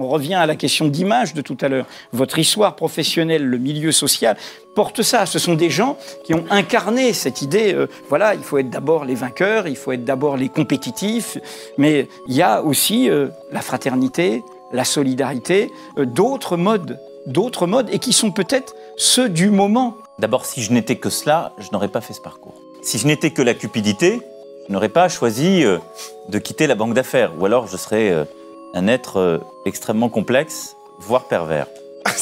On revient à la question d'image de tout à l'heure. Votre histoire professionnelle, le milieu social, porte ça. Ce sont des gens qui ont incarné cette idée. euh, voilà, il faut être d'abord les vainqueurs, il faut être d'abord les compétitifs, mais il y a aussi euh, la fraternité, la solidarité, euh, d'autres modes, d'autres modes, et qui sont peut-être ceux du moment. D'abord, si je n'étais que cela, je n'aurais pas fait ce parcours. Si je n'étais que la cupidité, je n'aurais pas choisi de quitter la banque d'affaires. Ou alors, je serais un être euh, extrêmement complexe, voire pervers.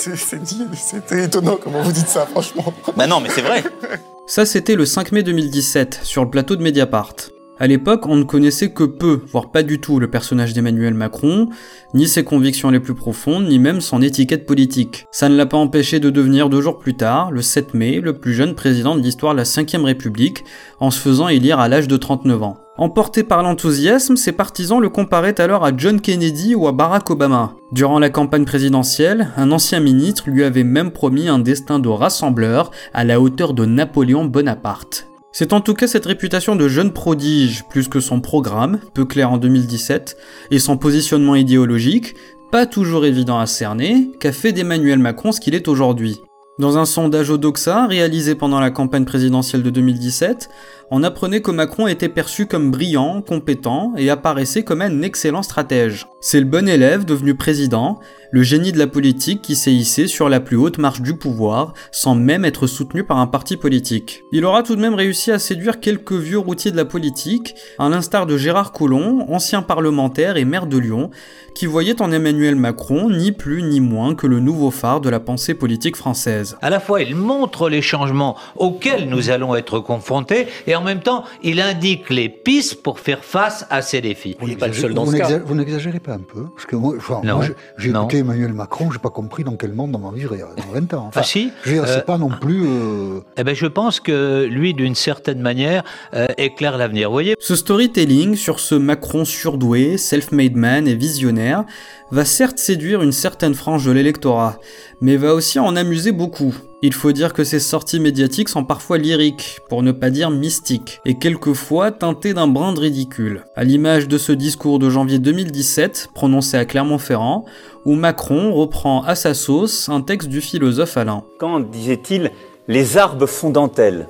Dit- C'était étonnant comment vous dites ça, franchement. Bah non, mais c'est vrai. Ça, c'était le 5 mai 2017, sur le plateau de Mediapart. À l'époque, on ne connaissait que peu, voire pas du tout, le personnage d'Emmanuel Macron, ni ses convictions les plus profondes, ni même son étiquette politique. Ça ne l'a pas empêché de devenir deux jours plus tard, le 7 mai, le plus jeune président de l'histoire de la 5ème République, en se faisant élire à l'âge de 39 ans. Emporté par l'enthousiasme, ses partisans le comparaient alors à John Kennedy ou à Barack Obama. Durant la campagne présidentielle, un ancien ministre lui avait même promis un destin de rassembleur à la hauteur de Napoléon Bonaparte. C'est en tout cas cette réputation de jeune prodige, plus que son programme, peu clair en 2017, et son positionnement idéologique, pas toujours évident à cerner, qu'a fait d'Emmanuel Macron ce qu'il est aujourd'hui. Dans un sondage Odoxa réalisé pendant la campagne présidentielle de 2017, on apprenait que Macron était perçu comme brillant, compétent et apparaissait comme un excellent stratège. C'est le bon élève devenu président, le génie de la politique qui s'est hissé sur la plus haute marche du pouvoir sans même être soutenu par un parti politique. Il aura tout de même réussi à séduire quelques vieux routiers de la politique, à l'instar de Gérard Collomb, ancien parlementaire et maire de Lyon, qui voyait en Emmanuel Macron ni plus ni moins que le nouveau phare de la pensée politique française. À la fois, il montre les changements auxquels nous allons être confrontés et en même temps, il indique les pistes pour faire face à ces défis. Vous n'exa- Vous n'exagérez pas un peu Parce que moi, enfin, Non, moi, j'ai- écouté Emmanuel Macron, j'ai pas compris dans quel monde on va vivre dans 20 ans. Enfin, Ah si je veux dire, Euh, c'est pas non plus. euh, Eh ben, je pense que lui, d'une certaine manière, euh, éclaire l'avenir. Vous voyez Ce storytelling sur ce Macron surdoué, self-made man et visionnaire va certes séduire une certaine frange de l'électorat, mais va aussi en amuser beaucoup. Il faut dire que ces sorties médiatiques sont parfois lyriques, pour ne pas dire mystiques, et quelquefois teintées d'un brin de ridicule. À l'image de ce discours de janvier 2017, prononcé à Clermont-Ferrand, où Macron reprend à sa sauce un texte du philosophe Alain. Quand, disait-il, les arbres font dentelle,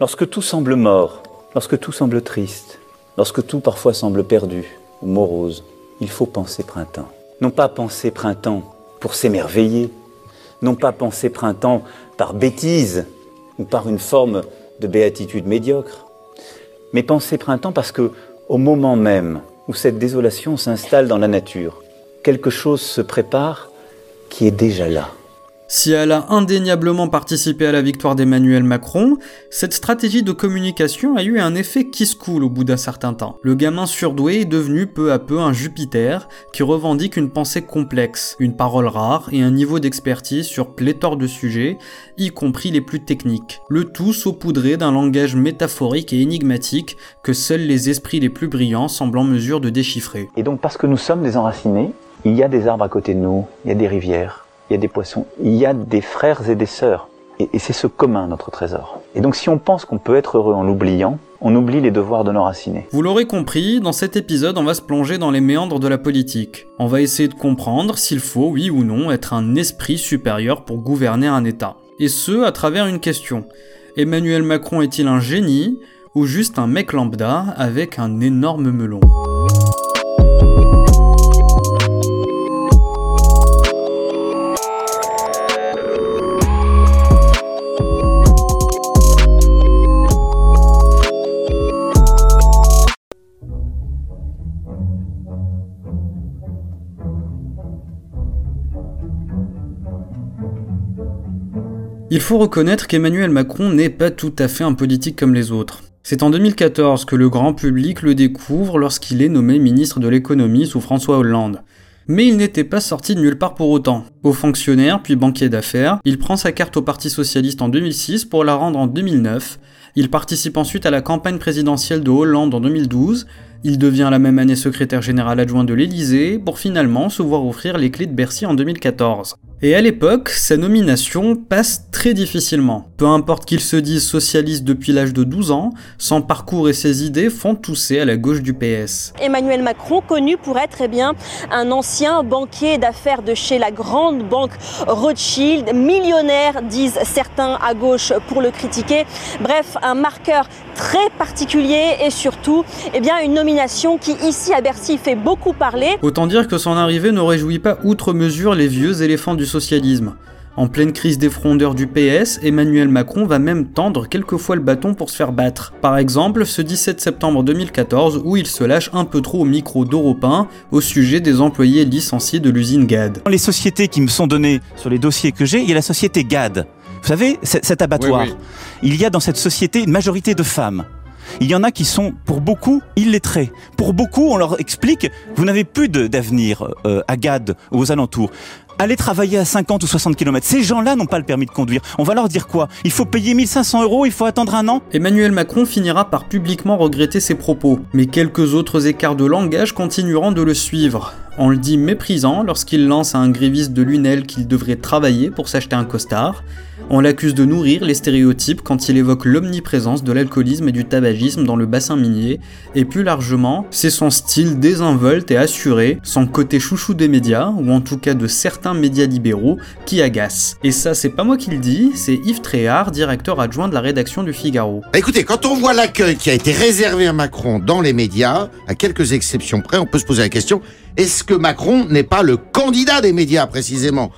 lorsque tout semble mort, lorsque tout semble triste, lorsque tout parfois semble perdu ou morose, il faut penser printemps. Non pas penser printemps pour s'émerveiller, non pas penser printemps par bêtise ou par une forme de béatitude médiocre, mais penser printemps parce que, au moment même où cette désolation s'installe dans la nature, quelque chose se prépare qui est déjà là. Si elle a indéniablement participé à la victoire d'Emmanuel Macron, cette stratégie de communication a eu un effet qui se coule au bout d'un certain temps. Le gamin surdoué est devenu peu à peu un Jupiter qui revendique une pensée complexe, une parole rare et un niveau d'expertise sur pléthore de sujets, y compris les plus techniques. Le tout saupoudré d'un langage métaphorique et énigmatique que seuls les esprits les plus brillants semblent en mesure de déchiffrer. Et donc, parce que nous sommes des enracinés, il y a des arbres à côté de nous, il y a des rivières, il y a des poissons, il y a des frères et des sœurs. Et, c'est ce commun, notre trésor. Et donc, si on pense qu'on peut être heureux en l'oubliant, on oublie les devoirs de nos racinés. Vous l'aurez compris, dans cet épisode, on va se plonger dans les méandres de la politique. On va essayer de comprendre s'il faut, oui ou non, être un esprit supérieur pour gouverner un État. Et ce, à travers une question. Emmanuel Macron est-il un génie ou juste un mec lambda avec un énorme melon? Faut reconnaître qu'Emmanuel Macron n'est pas tout à fait un politique comme les autres. C'est en 2014 que le grand public le découvre lorsqu'il est nommé ministre de l'économie sous François Hollande. Mais il n'était pas sorti de nulle part pour autant. Haut fonctionnaire puis banquier d'affaires, il prend sa carte au Parti Socialiste en 2006 pour la rendre en 2009. Il participe ensuite à la campagne présidentielle de Hollande en 2012. Il devient la même année secrétaire général adjoint de l'Élysée pour finalement se voir offrir les clés de Bercy en 2014. Et à l'époque, sa nomination passe très difficilement. Peu importe qu'il se dise socialiste depuis l'âge de 12 ans, son parcours et ses idées font tousser à la gauche du PS. Emmanuel Macron, connu pour être eh bien, un ancien banquier d'affaires de chez la grande banque Rothschild, millionnaire, disent certains à gauche pour le critiquer. Bref, un marqueur très particulier et surtout eh bien, une nomination qui ici à Bercy fait beaucoup parler. Autant dire que son arrivée ne réjouit pas outre mesure les vieux éléphants du socialisme. En pleine crise des frondeurs du PS, Emmanuel Macron va même tendre quelquefois le bâton pour se faire battre. Par exemple, ce 17 septembre 2014 où il se lâche un peu trop au micro d'Europe 1 au sujet des employés licenciés de l'usine GAD. Dans les sociétés qui me sont données sur les dossiers que j'ai, il y a la société GAD. Vous savez, cet abattoir. Oui, oui. Il y a dans cette société une majorité de femmes. Il y en a qui sont, pour beaucoup, illettrés. Pour beaucoup, on leur explique, vous n'avez plus d'avenir euh, à GAD ou aux alentours. Allez travailler à 50 ou 60 km. Ces gens-là n'ont pas le permis de conduire. On va leur dire quoi? Il faut payer 1500 euros, il faut attendre un an? Emmanuel Macron finira par publiquement regretter ses propos, mais quelques autres écarts de langage continueront de le suivre. On le dit méprisant lorsqu'il lance à un gréviste de Lunel qu'il devrait travailler pour s'acheter un costard. On l'accuse de nourrir les stéréotypes quand il évoque l'omniprésence de l'alcoolisme et du tabagisme dans le bassin minier. Et plus largement, c'est son style désinvolte et assuré, son côté chouchou des médias, ou en tout cas de certains médias libéraux, qui agace. Et ça, c'est pas moi qui le dis, c'est Yves Tréhard, directeur adjoint de la rédaction du Figaro. Bah, Écoutez, quand on voit l'accueil qui a été réservé à Macron dans les médias, à quelques exceptions près, on peut se poser la question est-ce que Macron n'est pas le candidat des médias précisément?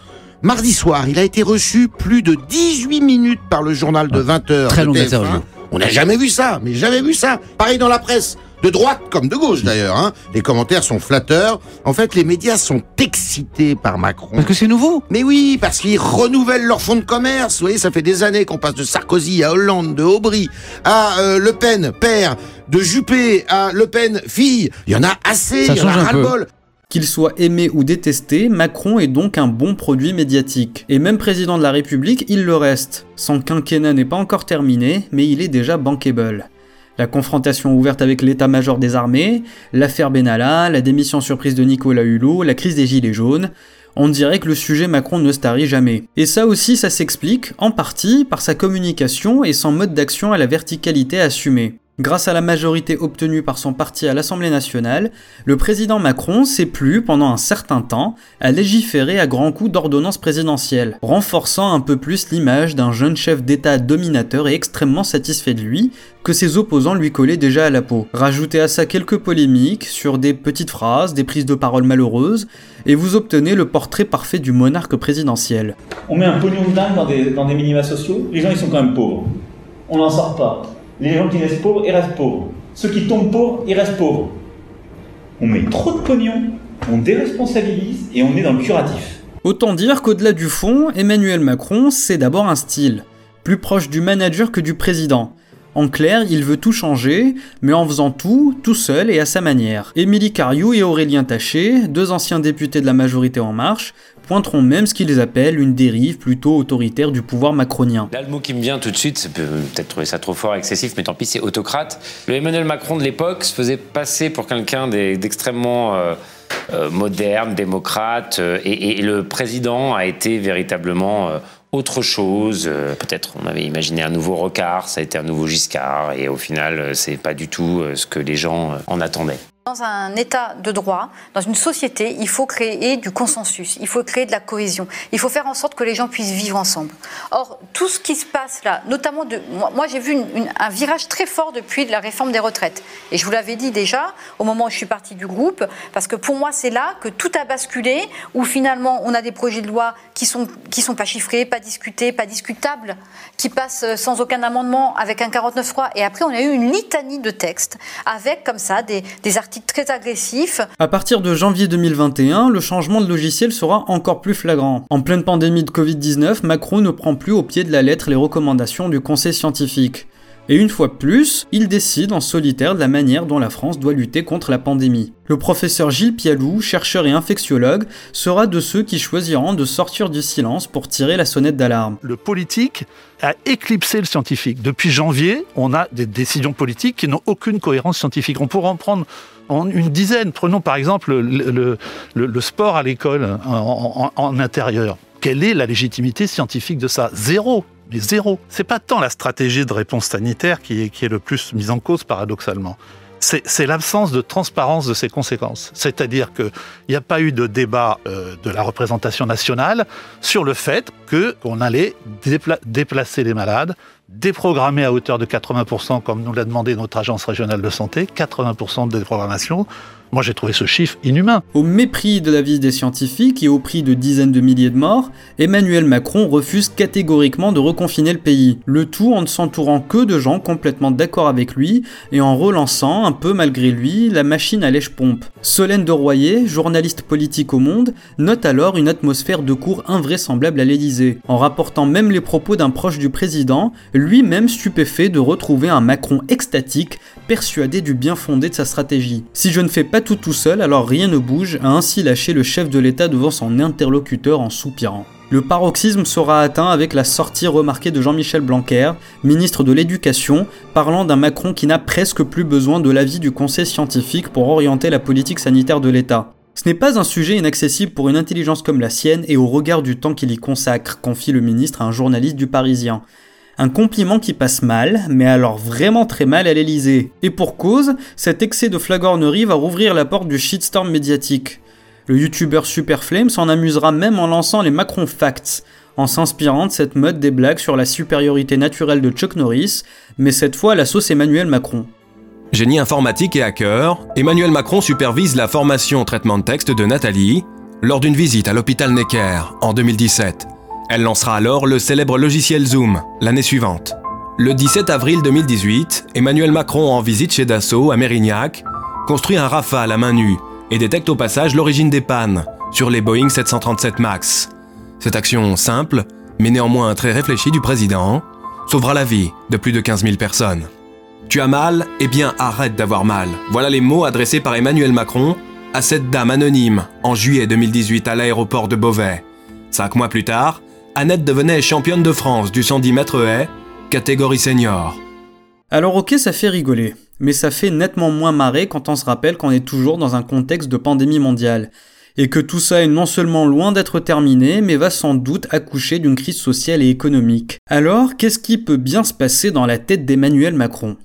Mardi soir, il a été reçu plus de 18 minutes par le journal de 20 heures. Très de longue TF1. interview. On n'a jamais vu ça, mais jamais vu ça. Pareil dans la presse. De droite comme de gauche d'ailleurs. Hein. Les commentaires sont flatteurs. En fait, les médias sont excités par Macron. Parce que c'est nouveau. Mais oui, parce qu'ils renouvellent leur fonds de commerce. Vous voyez, ça fait des années qu'on passe de Sarkozy à Hollande, de Aubry à euh, Le Pen, père, de Juppé à Le Pen, fille. Il y en a assez, Ça il y en a ras-le-bol. Qu'il soit aimé ou détesté, Macron est donc un bon produit médiatique. Et même président de la République, il le reste. Son quinquennat n'est pas encore terminé, mais il est déjà bankable. La confrontation ouverte avec l'état-major des armées, l'affaire Benalla, la démission surprise de Nicolas Hulot, la crise des Gilets jaunes, on dirait que le sujet Macron ne se tarit jamais. Et ça aussi, ça s'explique, en partie, par sa communication et son mode d'action à la verticalité assumée. Grâce à la majorité obtenue par son parti à l'Assemblée nationale, le président Macron s'est plu pendant un certain temps à légiférer à grands coups d'ordonnances présidentielles, renforçant un peu plus l'image d'un jeune chef d'État dominateur et extrêmement satisfait de lui, que ses opposants lui collaient déjà à la peau. Rajoutez à ça quelques polémiques sur des petites phrases, des prises de parole malheureuses, et vous obtenez le portrait parfait du monarque présidentiel. On met un pognon de dingue dans des, dans des minima sociaux, les gens ils sont quand même pauvres. On n'en sort pas. Les gens qui restent pauvres, ils restent pauvres. Ceux qui tombent pauvres, ils restent pauvres. On met trop de pognon, on déresponsabilise et on est dans le curatif. Autant dire qu'au-delà du fond, Emmanuel Macron, c'est d'abord un style, plus proche du manager que du président. En clair, il veut tout changer, mais en faisant tout, tout seul et à sa manière. Émilie Cariou et Aurélien Taché, deux anciens députés de la majorité En Marche, pointeront même ce qu'ils appellent une dérive plutôt autoritaire du pouvoir macronien. Là, le mot qui me vient tout de suite, peut-être trouver ça trop fort, excessif, mais tant pis, c'est autocrate. Le Emmanuel Macron de l'époque se faisait passer pour quelqu'un d'extrêmement euh, euh, moderne, démocrate, euh, et, le président a été véritablement autre chose. Peut-être on avait imaginé un nouveau Rocard, ça a été un nouveau Giscard, et au final, c'est pas du tout ce que les gens en attendaient. Dans un état de droit, dans une société, il faut créer du consensus, il faut créer de la cohésion, il faut faire en sorte que les gens puissent vivre ensemble. Or, tout ce qui se passe là, notamment de. Moi, j'ai vu un virage très fort depuis la réforme des retraites. Et je vous l'avais dit déjà au moment où je suis partie du groupe, parce que pour moi, c'est là que tout a basculé, où finalement, on a des projets de loi qui sont, qui sont pas chiffrés, pas discutés, pas discutables, qui passent euh, sans aucun amendement avec un 49.3. Et après, on a eu une litanie de textes avec, comme ça, des, des articles très agressifs. À partir de janvier 2021, le changement de logiciel sera encore plus flagrant. En pleine pandémie de Covid-19, Macron ne prend plus au pied de la lettre les recommandations du Conseil scientifique. Et une fois de plus, il décide en solitaire de la manière dont la France doit lutter contre la pandémie. Le professeur Gilles Pialou, chercheur et infectiologue, sera de ceux qui choisiront de sortir du silence pour tirer la sonnette d'alarme. Le politique a éclipsé le scientifique. Depuis janvier, on a des décisions politiques qui n'ont aucune cohérence scientifique. On pourrait en prendre en une dizaine. Prenons par exemple le, sport à l'école en intérieur. Quelle est la légitimité scientifique de ça? Zéro mais zéro. C'est pas tant la stratégie de réponse sanitaire qui est, qui le plus mise en cause paradoxalement. C'est l'absence de transparence de ses conséquences. C'est-à-dire qu'il n'y a pas eu de débat euh, de la représentation nationale sur le fait qu'on allait déplacer les malades, déprogrammer à hauteur de 80%, comme nous l'a demandé notre agence régionale de santé, 80% de déprogrammation, moi, j'ai trouvé ce chiffre inhumain. Au mépris de l'avis des scientifiques et au prix de dizaines de milliers de morts, Emmanuel Macron refuse catégoriquement de reconfiner le pays. Le tout en ne s'entourant que de gens complètement d'accord avec lui et en relançant, un peu malgré lui, la machine à lèche-pompe. Solène de Royer, journaliste politique au Monde, note alors une atmosphère de cours invraisemblable à l'Élysée, en rapportant même les propos d'un proche du président, lui-même stupéfait de retrouver un Macron extatique, persuadé du bien fondé de sa stratégie. Si je ne fais pas tout tout seul, alors rien ne bouge, a ainsi lâché le chef de l'État devant son interlocuteur en soupirant. Le paroxysme sera atteint avec la sortie remarquée de Jean-Michel Blanquer, ministre de l'Éducation, parlant d'un Macron qui n'a presque plus besoin de l'avis du conseil scientifique pour orienter la politique sanitaire de l'État. Ce n'est pas un sujet inaccessible pour une intelligence comme la sienne et au regard du temps qu'il y consacre, confie le ministre à un journaliste du Parisien. Un compliment qui passe mal, mais alors vraiment très mal à l'Elysée. Et pour cause, cet excès de flagornerie va rouvrir la porte du shitstorm médiatique. Le youtubeur Superflame s'en amusera même en lançant les Macron Facts, en s'inspirant de cette mode des blagues sur la supériorité naturelle de Chuck Norris, mais cette fois la sauce Emmanuel Macron. Génie informatique et hacker, Emmanuel Macron supervise la formation traitement de texte de Nathalie lors d'une visite à l'hôpital Necker en 2017. Elle lancera alors le célèbre logiciel Zoom l'année suivante. Le 17 avril 2018, Emmanuel Macron, en visite chez Dassault à Mérignac, construit un Rafale à main nue et détecte au passage l'origine des pannes sur les Boeing 737 MAX. Cette action simple, mais néanmoins très réfléchie du président, sauvera la vie de plus de 15 000 personnes. Tu as mal? Eh bien arrête d'avoir mal. Voilà les mots adressés par Emmanuel Macron à cette dame anonyme en juillet 2018 à l'aéroport de Beauvais. Cinq mois plus tard, Annette devenait championne de France du 110 mètres haies, catégorie senior. Alors ok, ça fait rigoler, mais ça fait nettement moins marrer quand on se rappelle qu'on est toujours dans un contexte de pandémie mondiale, et que tout ça est non seulement loin d'être terminé, mais va sans doute accoucher d'une crise sociale et économique. Alors, qu'est-ce qui peut bien se passer dans la tête d'Emmanuel Macron?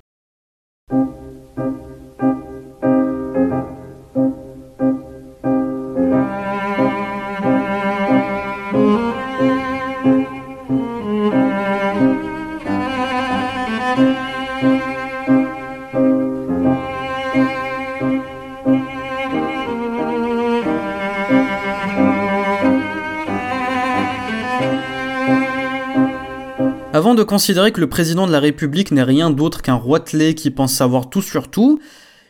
De considérer que le président de la République n'est rien d'autre qu'un roitelet qui pense savoir tout sur tout,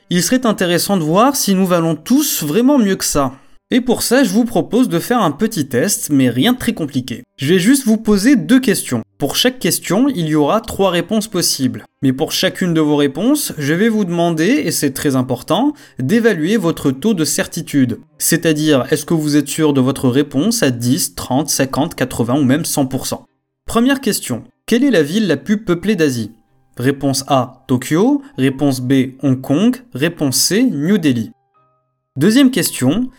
il serait intéressant de voir si nous valons tous vraiment mieux que ça. Et pour ça, je vous propose de faire un petit test, mais rien de très compliqué. Je vais juste vous poser deux questions. Pour chaque question, il y aura trois réponses possibles. Mais pour chacune de vos réponses, je vais vous demander, et c'est très important, d'évaluer votre taux de certitude. C'est-à-dire, est-ce que vous êtes sûr de votre réponse à 10, 30, 50, 80 ou même 100% Première question. Quelle est la ville la plus peuplée d'Asie? Réponse A, Tokyo. Réponse B, Hong Kong. Réponse C, New Delhi. Deuxième question.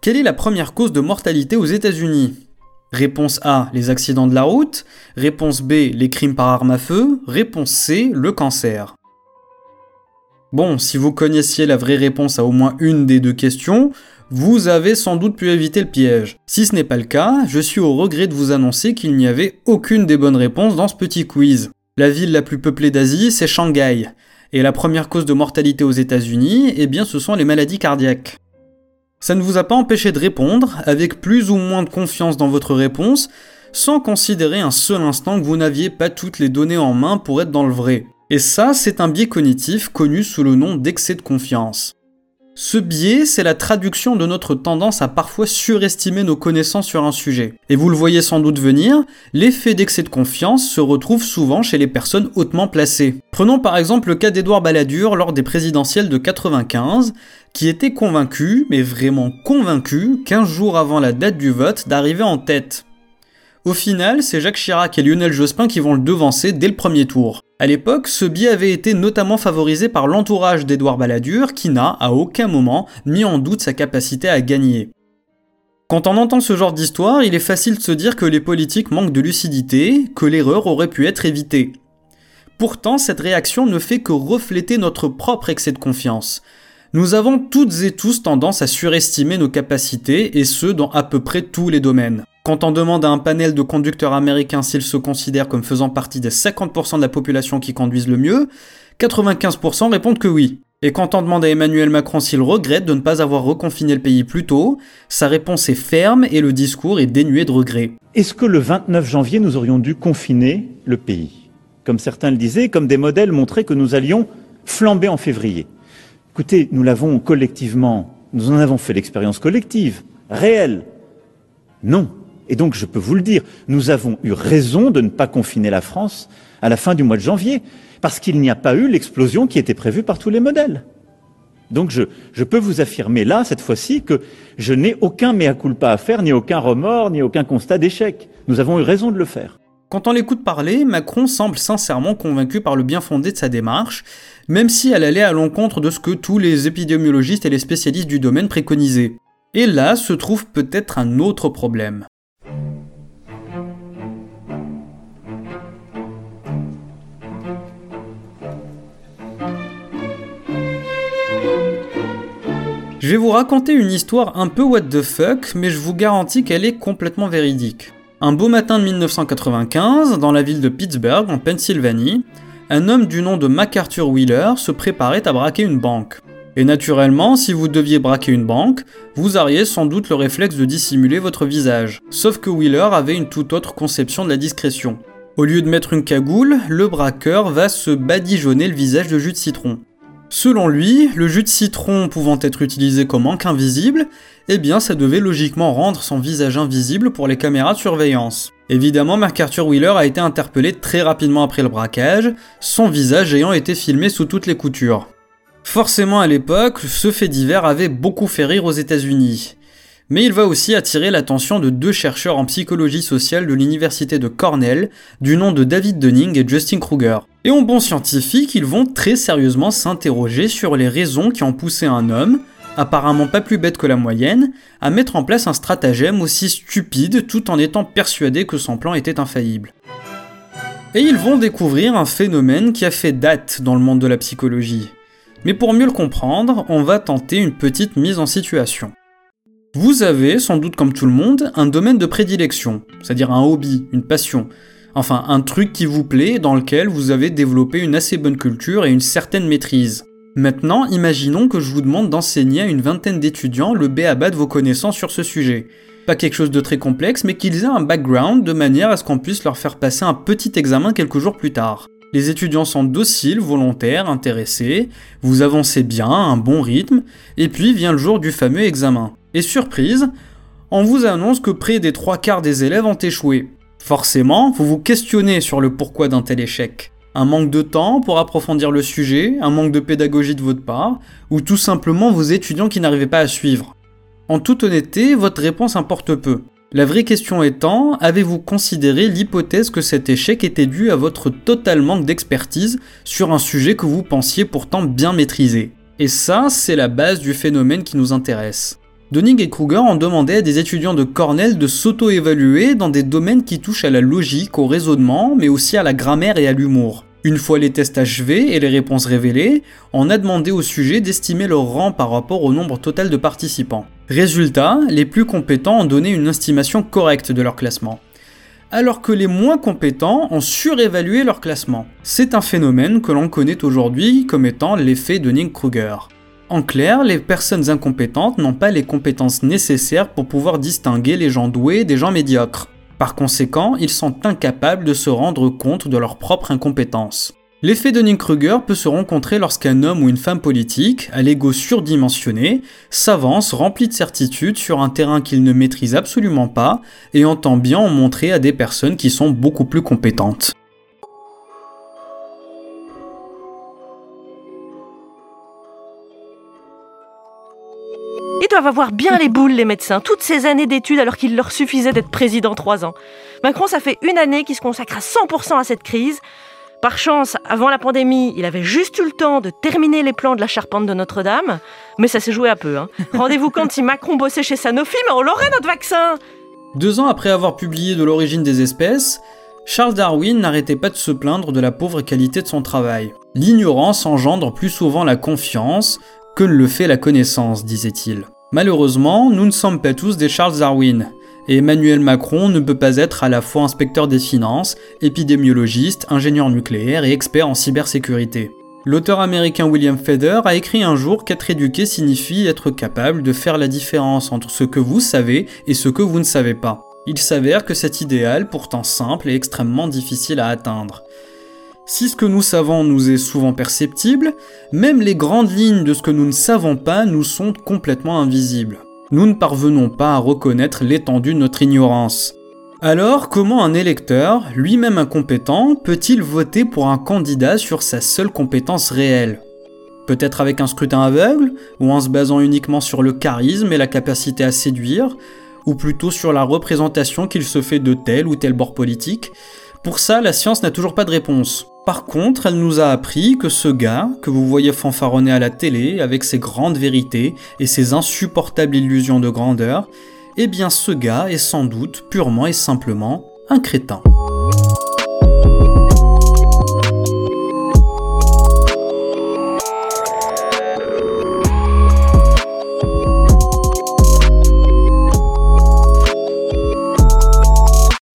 Quelle est la première cause de mortalité aux États-Unis? Réponse A, les accidents de la route. Réponse B, les crimes par arme à feu. Réponse C, le cancer. Bon, si vous connaissiez la vraie réponse à au moins une des deux questions, vous avez sans doute pu éviter le piège. Si ce n'est pas le cas, je suis au regret de vous annoncer qu'il n'y avait aucune des bonnes réponses dans ce petit quiz. La ville la plus peuplée d'Asie, c'est Shanghai. Et la première cause de mortalité aux États-Unis, eh bien ce sont les maladies cardiaques. Ça ne vous a pas empêché de répondre, avec plus ou moins de confiance dans votre réponse, sans considérer un seul instant que vous n'aviez pas toutes les données en main pour être dans le vrai. Et ça, c'est un biais cognitif connu sous le nom d'excès de confiance. Ce biais, c'est la traduction de notre tendance à parfois surestimer nos connaissances sur un sujet. Et vous le voyez sans doute venir, l'effet d'excès de confiance se retrouve souvent chez les personnes hautement placées. Prenons par exemple le cas d'Edouard Balladur lors des présidentielles de 95, qui était convaincu, mais vraiment convaincu, 15 jours avant la date du vote, d'arriver en tête. Au final, c'est Jacques Chirac et Lionel Jospin qui vont le devancer dès le premier tour. À l'époque, ce biais avait été notamment favorisé par l'entourage d'Édouard Balladur qui n'a à aucun moment mis en doute sa capacité à gagner. Quand on entend ce genre d'histoire, il est facile de se dire que les politiques manquent de lucidité, que l'erreur aurait pu être évitée. Pourtant, cette réaction ne fait que refléter notre propre excès de confiance. Nous avons toutes et tous tendance à surestimer nos capacités, et ce, dans à peu près tous les domaines. Quand on demande à un panel de conducteurs américains s'ils se considèrent comme faisant partie des 50% de la population qui conduisent le mieux, 95% répondent que oui. Et quand on demande à Emmanuel Macron s'il regrette de ne pas avoir reconfiné le pays plus tôt, sa réponse est ferme et le discours est dénué de regrets. Est-ce que le 29 janvier, nous aurions dû confiner le pays? Comme certains le disaient, comme des modèles montraient que nous allions flamber en février. Écoutez, nous l'avons collectivement, nous en avons fait l'expérience collective, réelle. Non. Et donc, je peux vous le dire, nous avons eu raison de ne pas confiner la France à la fin du mois de janvier, parce qu'il n'y a pas eu l'explosion qui était prévue par tous les modèles. Donc, je, peux vous affirmer là, cette fois-ci, que je n'ai aucun mea culpa à faire, ni aucun remords, ni aucun constat d'échec. Nous avons eu raison de le faire. Quand on l'écoute parler, Macron semble sincèrement convaincu par le bien fondé de sa démarche, même si elle allait à l'encontre de ce que tous les épidémiologistes et les spécialistes du domaine préconisaient. Et là se trouve peut-être un autre problème. Je vais vous raconter une histoire un peu what the fuck, mais je vous garantis qu'elle est complètement véridique. Un beau matin de 1995, dans la ville de Pittsburgh, en Pennsylvanie, un homme du nom de MacArthur Wheeler se préparait à braquer une banque. Et naturellement, si vous deviez braquer une banque, vous auriez sans doute le réflexe de dissimuler votre visage. Sauf que Wheeler avait une toute autre conception de la discrétion. Au lieu de mettre une cagoule, le braqueur va se badigeonner le visage de jus de citron. Selon lui, le jus de citron pouvant être utilisé comme encre invisible, eh bien ça devait logiquement rendre son visage invisible pour les caméras de surveillance. Évidemment, MacArthur Wheeler a été interpellé très rapidement après le braquage, son visage ayant été filmé sous toutes les coutures. Forcément à l'époque, ce fait divers avait beaucoup fait rire aux États-Unis. Mais il va aussi attirer l'attention de deux chercheurs en psychologie sociale de l'université de Cornell, du nom de David Dunning et Justin Kruger. Et en bon scientifique, ils vont très sérieusement s'interroger sur les raisons qui ont poussé un homme, apparemment pas plus bête que la moyenne, à mettre en place un stratagème aussi stupide tout en étant persuadé que son plan était infaillible. Et ils vont découvrir un phénomène qui a fait date dans le monde de la psychologie. Mais pour mieux le comprendre, on va tenter une petite mise en situation. Vous avez, sans doute comme tout le monde, un domaine de prédilection, c'est-à-dire un hobby, une passion, enfin un truc qui vous plaît dans lequel vous avez développé une assez bonne culture et une certaine maîtrise. Maintenant, imaginons que je vous demande d'enseigner à une vingtaine d'étudiants le b.a.-ba de vos connaissances sur ce sujet. Pas quelque chose de très complexe, mais qu'ils aient un background de manière à ce qu'on puisse leur faire passer un petit examen quelques jours plus tard. Les étudiants sont dociles, volontaires, intéressés, vous avancez bien, un bon rythme, et puis vient le jour du fameux examen. Et surprise, on vous annonce que près des trois quarts des élèves ont échoué. Forcément, vous vous questionnez sur le pourquoi d'un tel échec. Un manque de temps pour approfondir le sujet, un manque de pédagogie de votre part, ou tout simplement vos étudiants qui n'arrivaient pas à suivre. En toute honnêteté, votre réponse importe peu. La vraie question étant, avez-vous considéré l'hypothèse que cet échec était dû à votre total manque d'expertise sur un sujet que vous pensiez pourtant bien maîtriser? Et ça, c'est la base du phénomène qui nous intéresse. Dunning et Kruger ont demandé à des étudiants de Cornell de s'auto-évaluer dans des domaines qui touchent à la logique, au raisonnement, mais aussi à la grammaire et à l'humour. Une fois les tests achevés et les réponses révélées, on a demandé aux sujets d'estimer leur rang par rapport au nombre total de participants. Résultat, les plus compétents ont donné une estimation correcte de leur classement. Alors que les moins compétents ont surévalué leur classement. C'est un phénomène que l'on connaît aujourd'hui comme étant l'effet Dunning-Kruger. En clair, les personnes incompétentes n'ont pas les compétences nécessaires pour pouvoir distinguer les gens doués des gens médiocres. Par conséquent, ils sont incapables de se rendre compte de leur propre incompétence. L'effet de kruger peut se rencontrer lorsqu'un homme ou une femme politique, à l'ego surdimensionné, s'avance rempli de certitudes sur un terrain qu'il ne maîtrise absolument pas et entend bien en montrer à des personnes qui sont beaucoup plus compétentes. Doivent avoir bien les boules, les médecins, toutes ces années d'études alors qu'il leur suffisait d'être président trois ans. Macron, ça fait une année qu'il se consacre à 100% à cette crise. Par chance, avant la pandémie, il avait juste eu le temps de terminer les plans de la charpente de Notre-Dame, mais ça s'est joué à peu. Hein. Rendez-vous compte si Macron bossait chez Sanofi, mais on l'aurait notre vaccin Deux ans après avoir publié de l'origine des espèces, Charles Darwin n'arrêtait pas de se plaindre de la pauvre qualité de son travail. L'ignorance engendre plus souvent la confiance que ne le fait la connaissance, disait-il. Malheureusement, nous ne sommes pas tous des Charles Darwin, et Emmanuel Macron ne peut pas être à la fois inspecteur des finances, épidémiologiste, ingénieur nucléaire et expert en cybersécurité. L'auteur américain William Feder a écrit un jour qu'être éduqué signifie être capable de faire la différence entre ce que vous savez et ce que vous ne savez pas. Il s'avère que cet idéal, pourtant simple, est extrêmement difficile à atteindre. Si ce que nous savons nous est souvent perceptible, même les grandes lignes de ce que nous ne savons pas nous sont complètement invisibles. Nous ne parvenons pas à reconnaître l'étendue de notre ignorance. Alors, comment un électeur, lui-même incompétent, peut-il voter pour un candidat sur sa seule compétence réelle? Peut-être avec un scrutin aveugle, ou en se basant uniquement sur le charisme et la capacité à séduire, ou plutôt sur la représentation qu'il se fait de tel ou tel bord politique. Pour ça, la science n'a toujours pas de réponse. Par contre, elle nous a appris que ce gars, que vous voyez fanfaronner à la télé avec ses grandes vérités et ses insupportables illusions de grandeur, eh bien ce gars est sans doute purement et simplement un crétin.